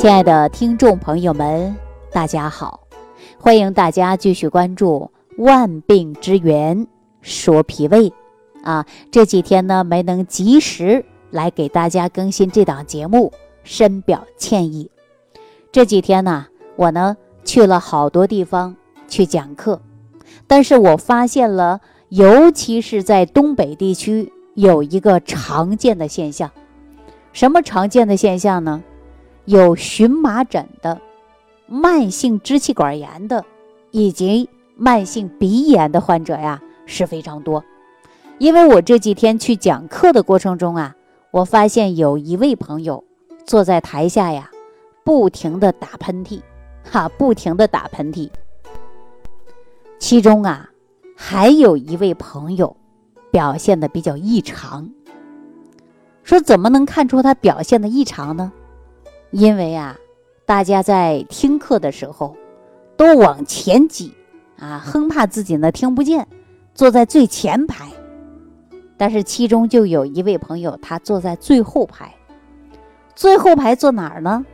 亲爱的听众朋友们，大家好！欢迎大家继续关注《万病之源说脾胃》啊。这几天呢，没能及时来给大家更新这档节目，深表歉意。这几天呢，我呢去了好多地方去讲课，但是我发现了，尤其是在东北地区，有一个常见的现象。什么常见的现象呢？有荨麻疹的、慢性支气管炎的，以及慢性鼻炎的患者呀是非常多。因为我这几天去讲课的过程中啊，我发现有一位朋友坐在台下呀，不停的打喷嚏，哈，不停的打喷嚏。其中啊，还有一位朋友表现的比较异常。说怎么能看出他表现的异常呢？因为啊，大家在听课的时候都往前挤啊，生怕自己呢听不见，坐在最前排。但是其中就有一位朋友，他坐在最后排。最后排坐哪儿呢？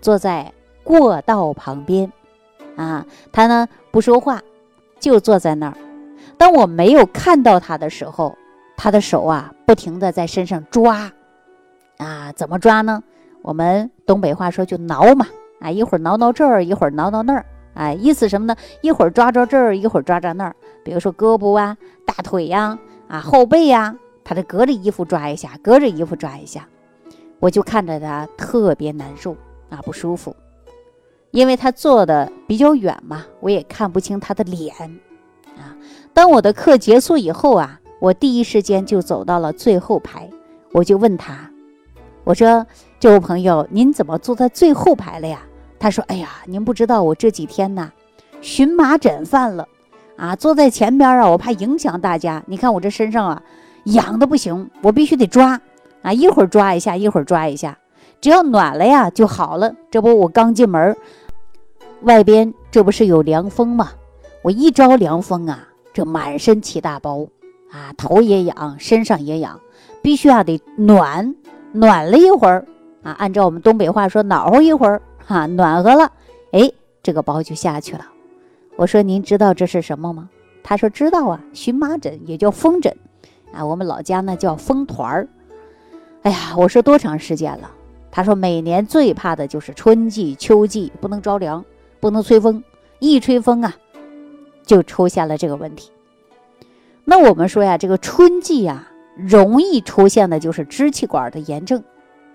坐在过道旁边啊。他呢不说话，就坐在那儿。当我没有看到他的时候，他的手啊不停的在身上抓啊，怎么抓呢？我们东北话说就挠嘛，啊，一会儿挠挠这儿，一会儿挠挠那儿，哎，意思什么呢？一会儿抓抓这儿，一会儿抓抓那儿。比如说胳膊啊、大腿呀、啊后背呀，他就隔着衣服抓一下，隔着衣服抓一下，我就看着他特别难受啊，不舒服，因为他坐的比较远嘛，我也看不清他的脸啊。当我的课结束以后啊，我第一时间就走到了最后排，我就问他，我说。这位朋友，您怎么坐在最后排了呀？他说：“哎呀，您不知道我这几天呢，荨麻疹犯了，啊，坐在前边啊，我怕影响大家。你看我这身上啊，痒的不行，我必须得抓，啊，一会儿抓一下，一会儿抓一下，只要暖了呀就好了。这不，我刚进门，外边这不是有凉风吗？我一招凉风啊，这满身起大包，啊，头也痒，身上也痒，必须啊得暖，暖了一会儿。”啊，按照我们东北话说，暖和一会儿，哈，暖和了，哎，这个包就下去了。我说您知道这是什么吗？他说知道啊，荨麻疹也叫风疹，啊，我们老家呢叫风团儿。哎呀，我说多长时间了？他说每年最怕的就是春季、秋季不能着凉，不能吹风，一吹风啊，就出现了这个问题。那我们说呀，这个春季呀，容易出现的就是支气管的炎症。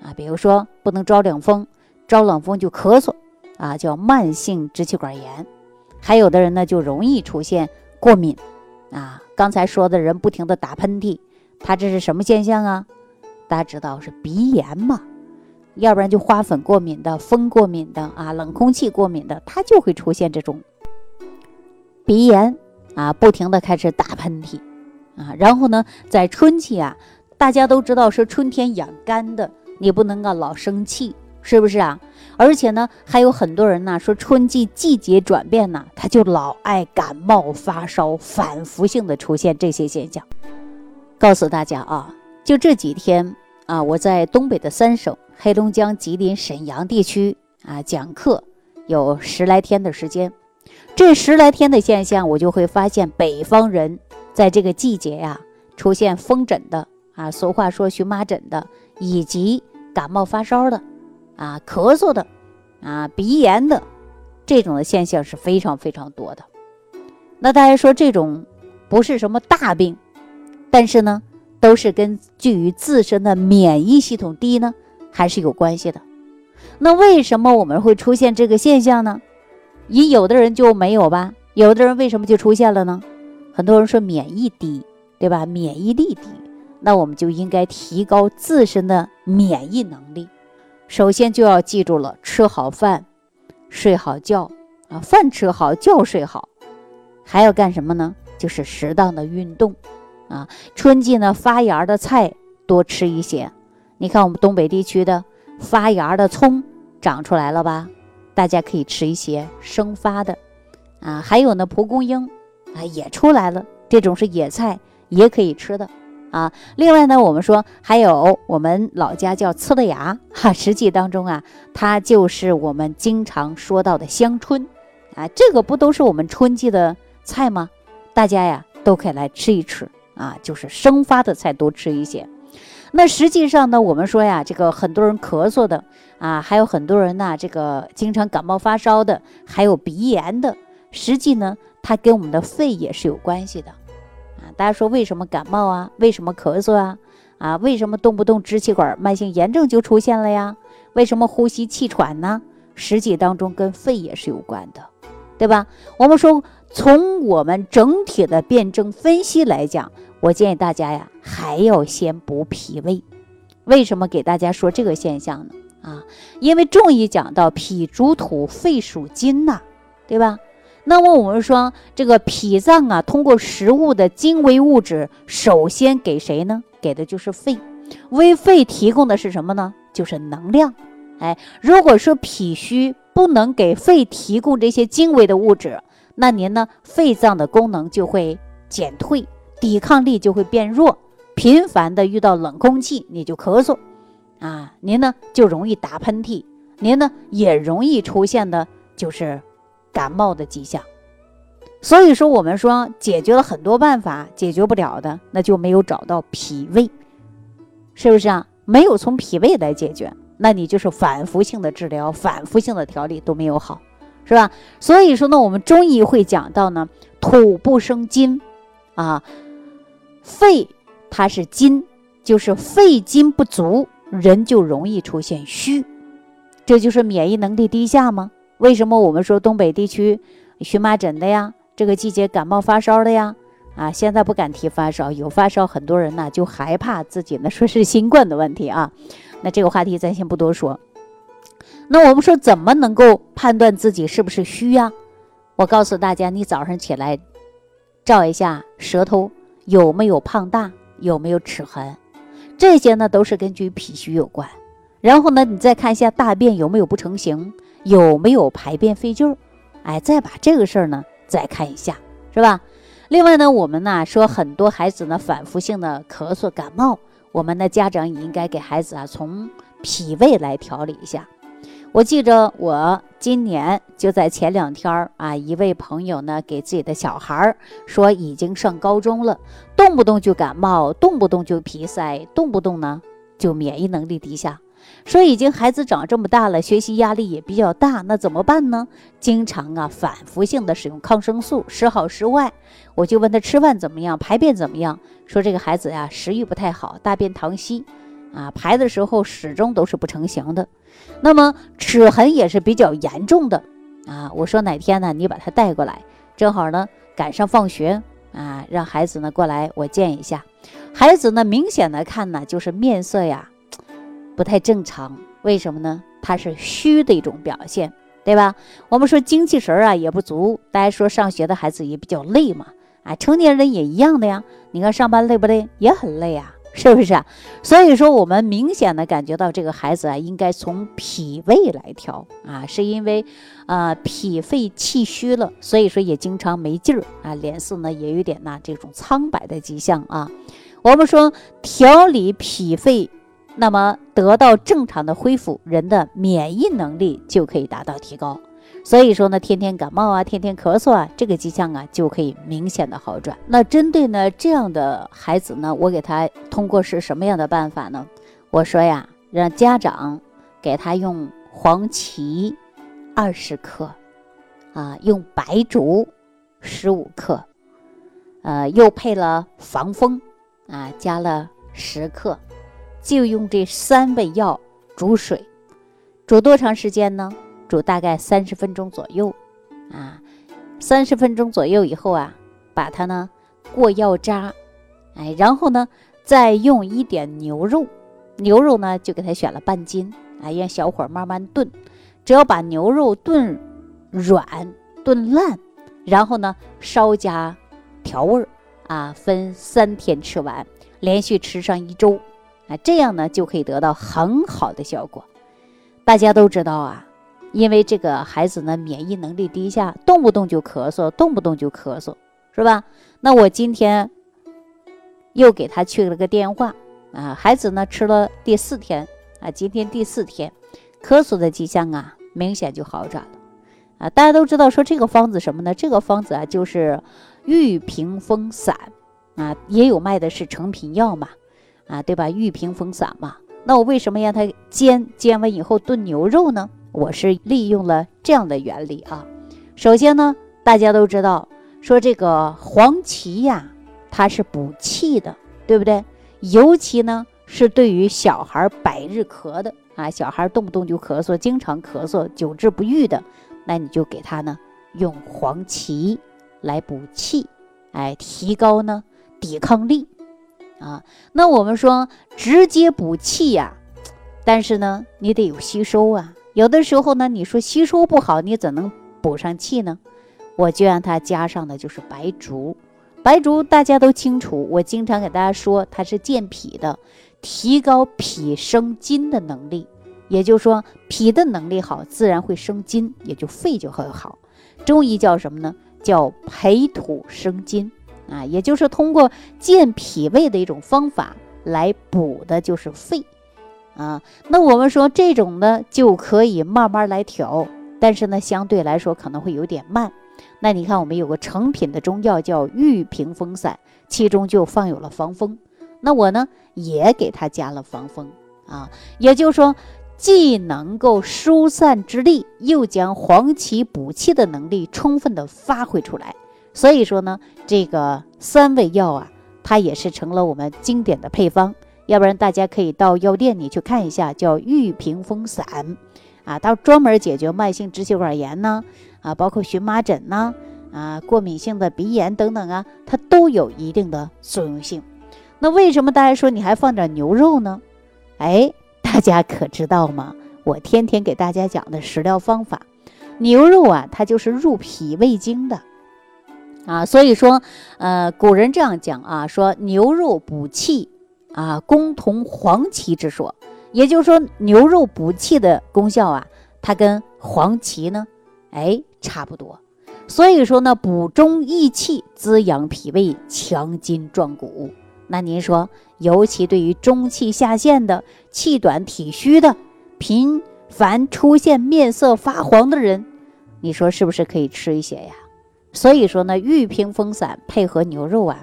啊，比如说不能着冷风，着冷风就咳嗽，啊，叫慢性支气管炎。还有的人呢，就容易出现过敏，啊，刚才说的人不停的打喷嚏，他这是什么现象啊？大家知道是鼻炎嘛？要不然就花粉过敏的、风过敏的啊，冷空气过敏的，他就会出现这种鼻炎啊，不停的开始打喷嚏，啊，然后呢，在春季啊，大家都知道是春天养肝的。你不能够老生气，是不是啊？而且呢，还有很多人呢说春季季节转变呢，他就老爱感冒发烧，反复性的出现这些现象。告诉大家啊，就这几天啊，我在东北的三省——黑龙江、吉林、沈阳地区啊讲课，有十来天的时间。这十来天的现象，我就会发现北方人在这个季节呀出现风疹的啊，俗话说荨麻疹的，以及。感冒发烧的，啊，咳嗽的，啊，鼻炎的，这种的现象是非常非常多的。那大家说这种不是什么大病，但是呢，都是根据于自身的免疫系统低呢，还是有关系的。那为什么我们会出现这个现象呢？你有的人就没有吧？有的人为什么就出现了呢？很多人说免疫低，对吧？免疫力低。那我们就应该提高自身的免疫能力，首先就要记住了，吃好饭，睡好觉啊，饭吃好，觉睡好，还要干什么呢？就是适当的运动啊。春季呢，发芽的菜多吃一些。你看我们东北地区的发芽的葱长出来了吧？大家可以吃一些生发的啊。还有呢，蒲公英啊也出来了，这种是野菜，也可以吃的。啊。另外呢，我们说还有我们老家叫呲的牙哈，实际当中啊，它就是我们经常说到的香椿啊，这个不都是我们春季的菜吗？大家呀都可以来吃一吃啊，就是生发的菜多吃一些。那实际上呢，我们说呀，这个很多人咳嗽的啊，还有很多人呢，这个经常感冒发烧的，还有鼻炎的，实际呢，它跟我们的肺也是有关系的啊。大家说为什么感冒啊？为什么咳嗽啊？啊，为什么动不动支气管慢性炎症就出现了呀？为什么呼吸气喘呢？实际当中跟肺也是有关的，对吧？我们说从我们整体的辩证分析来讲。我建议大家呀，还要先补脾胃。为什么给大家说这个现象呢？啊，因为中医讲到脾主土，肺属金呐，对吧？那么我们说这个脾脏啊，通过食物的精微物质，首先给谁呢？给的就是肺，为肺提供的是什么呢？就是能量。哎，如果说脾虚，不能给肺提供这些精微的物质，那您呢，肺脏的功能就会减退。抵抗力就会变弱，频繁的遇到冷空气你就咳嗽，啊，您呢就容易打喷嚏，您呢也容易出现的就是感冒的迹象。所以说我们说解决了很多办法，解决不了的那就没有找到脾胃，是不是啊？没有从脾胃来解决，那你就是反复性的治疗，反复性的调理都没有好，是吧？所以说呢，我们中医会讲到呢，土不生金，啊。肺它是金，就是肺金不足，人就容易出现虚，这就是免疫能力低下吗？为什么我们说东北地区荨麻疹的呀，这个季节感冒发烧的呀，啊，现在不敢提发烧，有发烧很多人呢就害怕自己呢说是新冠的问题啊，那这个话题咱先不多说。那我们说怎么能够判断自己是不是虚呀？我告诉大家，你早上起来照一下舌头。有没有胖大？有没有齿痕？这些呢都是根据脾虚有关。然后呢，你再看一下大便有没有不成形，有没有排便费劲儿？哎，再把这个事儿呢再看一下，是吧？另外呢，我们呢说很多孩子呢反复性的咳嗽感冒，我们的家长也应该给孩子啊从脾胃来调理一下。我记着，我今年就在前两天儿啊，一位朋友呢给自己的小孩儿说，已经上高中了，动不动就感冒，动不动就鼻塞，动不动呢就免疫能力低下。说已经孩子长这么大了，学习压力也比较大，那怎么办呢？经常啊反复性的使用抗生素，时好时坏。我就问他吃饭怎么样，排便怎么样？说这个孩子呀食欲不太好，大便溏稀。啊，排的时候始终都是不成形的，那么齿痕也是比较严重的啊。我说哪天呢，你把他带过来，正好呢赶上放学啊，让孩子呢过来我见一下。孩子呢明显的看呢就是面色呀不太正常，为什么呢？它是虚的一种表现，对吧？我们说精气神儿啊也不足，大家说上学的孩子也比较累嘛，啊，成年人也一样的呀。你看上班累不累？也很累啊。是不是啊？所以说，我们明显的感觉到这个孩子啊，应该从脾胃来调啊，是因为，啊，脾肺气虚了，所以说也经常没劲儿啊，脸色呢也有点呐这种苍白的迹象啊。我们说调理脾肺，那么得到正常的恢复，人的免疫能力就可以达到提高。所以说呢，天天感冒啊，天天咳嗽啊，这个迹象啊就可以明显的好转。那针对呢这样的孩子呢，我给他通过是什么样的办法呢？我说呀，让家长给他用黄芪二十克，啊，用白术十五克，呃，又配了防风，啊，加了十克，就用这三味药煮水，煮多长时间呢？煮大概三十分钟左右，啊，三十分钟左右以后啊，把它呢过药渣，哎，然后呢再用一点牛肉，牛肉呢就给它选了半斤，啊，用小火慢慢炖，只要把牛肉炖软、炖烂，然后呢稍加调味儿，啊，分三天吃完，连续吃上一周，啊，这样呢就可以得到很好的效果。大家都知道啊。因为这个孩子呢，免疫能力低下，动不动就咳嗽，动不动就咳嗽，是吧？那我今天又给他去了个电话啊，孩子呢吃了第四天啊，今天第四天，咳嗽的迹象啊明显就好转了啊。大家都知道说这个方子什么呢？这个方子啊就是玉屏风散啊，也有卖的是成品药嘛啊，对吧？玉屏风散嘛。那我为什么让它煎？煎完以后炖牛肉呢？我是利用了这样的原理啊。首先呢，大家都知道说这个黄芪呀，它是补气的，对不对？尤其呢是对于小孩百日咳的啊，小孩动不动就咳嗽，经常咳嗽，久治不愈的，那你就给他呢用黄芪来补气，哎，提高呢抵抗力。啊，那我们说直接补气呀，但是呢，你得有吸收啊。有的时候呢，你说吸收不好，你怎能补上气呢？我就让它加上的就是白术。白术大家都清楚，我经常给大家说，它是健脾的，提高脾生津的能力。也就是说，脾的能力好，自然会生津，也就肺就会好。中医叫什么呢？叫培土生金。啊，也就是通过健脾胃的一种方法来补的，就是肺，啊，那我们说这种呢就可以慢慢来调，但是呢相对来说可能会有点慢。那你看我们有个成品的中药叫玉屏风散，其中就放有了防风，那我呢也给它加了防风啊，也就是说既能够疏散之力，又将黄芪补气的能力充分的发挥出来。所以说呢，这个三味药啊，它也是成了我们经典的配方。要不然大家可以到药店里去看一下，叫玉屏风散，啊，它专门解决慢性支气管炎呢，啊，包括荨麻疹呐，啊，过敏性的鼻炎等等啊，它都有一定的作用性。那为什么大家说你还放点牛肉呢？哎，大家可知道吗？我天天给大家讲的食疗方法，牛肉啊，它就是入脾胃经的。啊，所以说，呃，古人这样讲啊，说牛肉补气啊，功同黄芪之说，也就是说牛肉补气的功效啊，它跟黄芪呢，哎，差不多。所以说呢，补中益气，滋养脾胃，强筋壮骨。那您说，尤其对于中气下陷的、气短体虚的、频繁出现面色发黄的人，你说是不是可以吃一些呀？所以说呢，玉屏风散配合牛肉啊，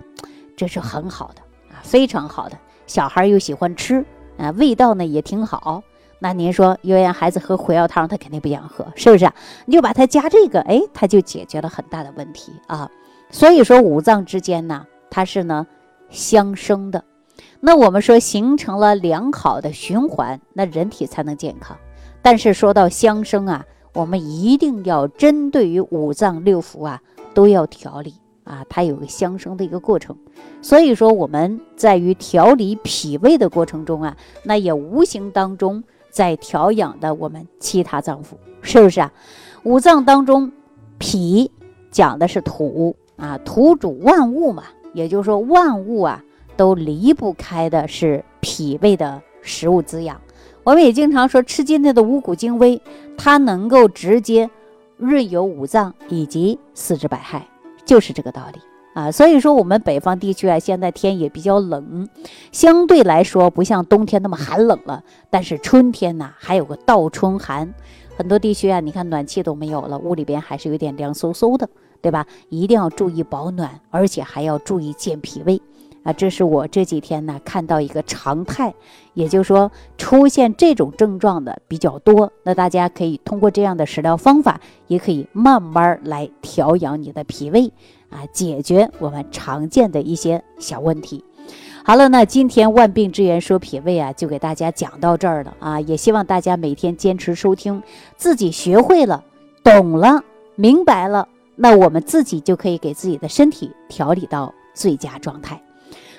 这是很好的啊，非常好的。小孩又喜欢吃啊，味道呢也挺好。那您说，又让孩子喝茴药汤，他肯定不想喝，是不是？你就把它加这个，哎，他就解决了很大的问题啊。所以说，五脏之间呢，它是呢相生的。那我们说形成了良好的循环，那人体才能健康。但是说到相生啊，我们一定要针对于五脏六腑啊。都要调理啊，它有个相生的一个过程，所以说我们在于调理脾胃的过程中啊，那也无形当中在调养的我们其他脏腑，是不是啊？五脏当中，脾讲的是土啊，土主万物嘛，也就是说万物啊都离不开的是脾胃的食物滋养。我们也经常说吃今天的五谷精微，它能够直接。润有五脏以及四肢百骸，就是这个道理啊。所以说，我们北方地区啊，现在天也比较冷，相对来说不像冬天那么寒冷了。但是春天呢，还有个倒春寒，很多地区啊，你看暖气都没有了，屋里边还是有点凉飕飕的，对吧？一定要注意保暖，而且还要注意健脾胃。啊，这是我这几天呢看到一个常态，也就是说出现这种症状的比较多。那大家可以通过这样的食疗方法，也可以慢慢来调养你的脾胃啊，解决我们常见的一些小问题。好了，那今天万病之源说脾胃啊，就给大家讲到这儿了啊，也希望大家每天坚持收听，自己学会了、懂了、明白了，那我们自己就可以给自己的身体调理到最佳状态。